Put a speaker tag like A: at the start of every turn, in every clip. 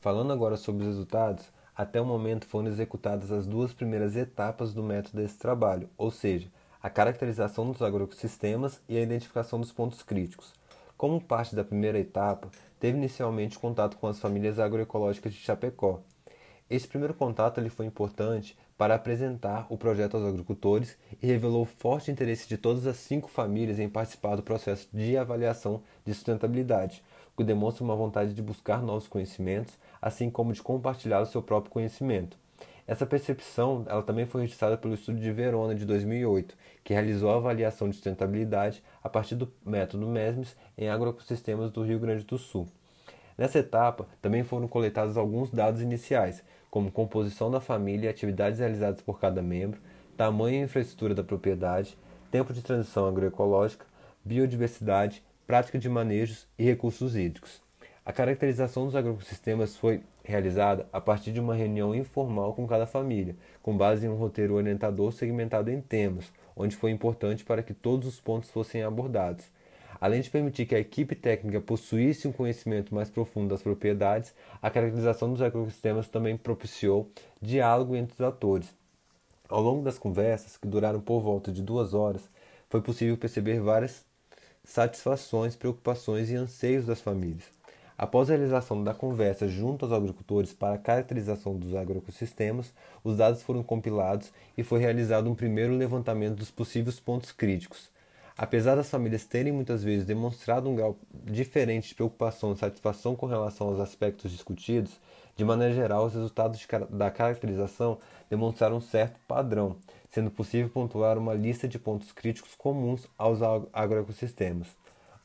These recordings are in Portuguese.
A: Falando agora sobre os resultados, até o momento foram executadas as duas primeiras etapas do método desse trabalho, ou seja, a caracterização dos agroecossistemas e a identificação dos pontos críticos. Como parte da primeira etapa, teve inicialmente contato com as famílias agroecológicas de Chapecó. Esse primeiro contato ele foi importante para apresentar o projeto aos agricultores e revelou forte interesse de todas as cinco famílias em participar do processo de avaliação de sustentabilidade, o que demonstra uma vontade de buscar novos conhecimentos, assim como de compartilhar o seu próprio conhecimento. Essa percepção ela também foi registrada pelo estudo de Verona de 2008, que realizou a avaliação de sustentabilidade a partir do método MESMES em agroecossistemas do Rio Grande do Sul. Nessa etapa, também foram coletados alguns dados iniciais, como composição da família atividades realizadas por cada membro, tamanho e infraestrutura da propriedade, tempo de transição agroecológica, biodiversidade, prática de manejos e recursos hídricos. A caracterização dos agroecossistemas foi realizada a partir de uma reunião informal com cada família, com base em um roteiro orientador segmentado em temas, onde foi importante para que todos os pontos fossem abordados. Além de permitir que a equipe técnica possuísse um conhecimento mais profundo das propriedades, a caracterização dos ecossistemas também propiciou diálogo entre os atores. Ao longo das conversas, que duraram por volta de duas horas, foi possível perceber várias satisfações, preocupações e anseios das famílias. Após a realização da conversa junto aos agricultores para a caracterização dos agroecossistemas, os dados foram compilados e foi realizado um primeiro levantamento dos possíveis pontos críticos. Apesar das famílias terem muitas vezes demonstrado um grau diferente de preocupação e satisfação com relação aos aspectos discutidos, de maneira geral, os resultados da caracterização demonstraram um certo padrão, sendo possível pontuar uma lista de pontos críticos comuns aos agroecossistemas.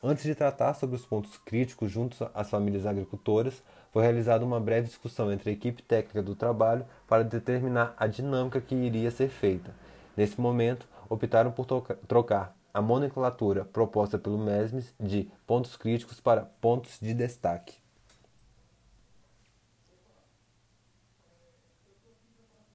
A: Antes de tratar sobre os pontos críticos junto às famílias agricultoras, foi realizada uma breve discussão entre a equipe técnica do trabalho para determinar a dinâmica que iria ser feita. Nesse momento, optaram por trocar a nomenclatura proposta pelo MESMES de pontos críticos para pontos de destaque.